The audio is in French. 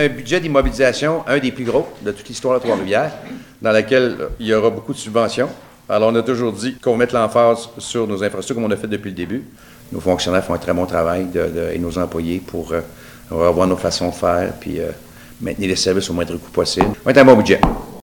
un budget d'immobilisation, un des plus gros de toute l'histoire de Trois-Rivières, dans lequel euh, il y aura beaucoup de subventions. Alors, on a toujours dit qu'on va mettre l'emphase sur nos infrastructures, comme on a fait depuis le début. Nos fonctionnaires font un très bon travail et nos employés pour euh, revoir nos façons de faire puis euh, maintenir les services au moindre coût possible. On va être un bon budget.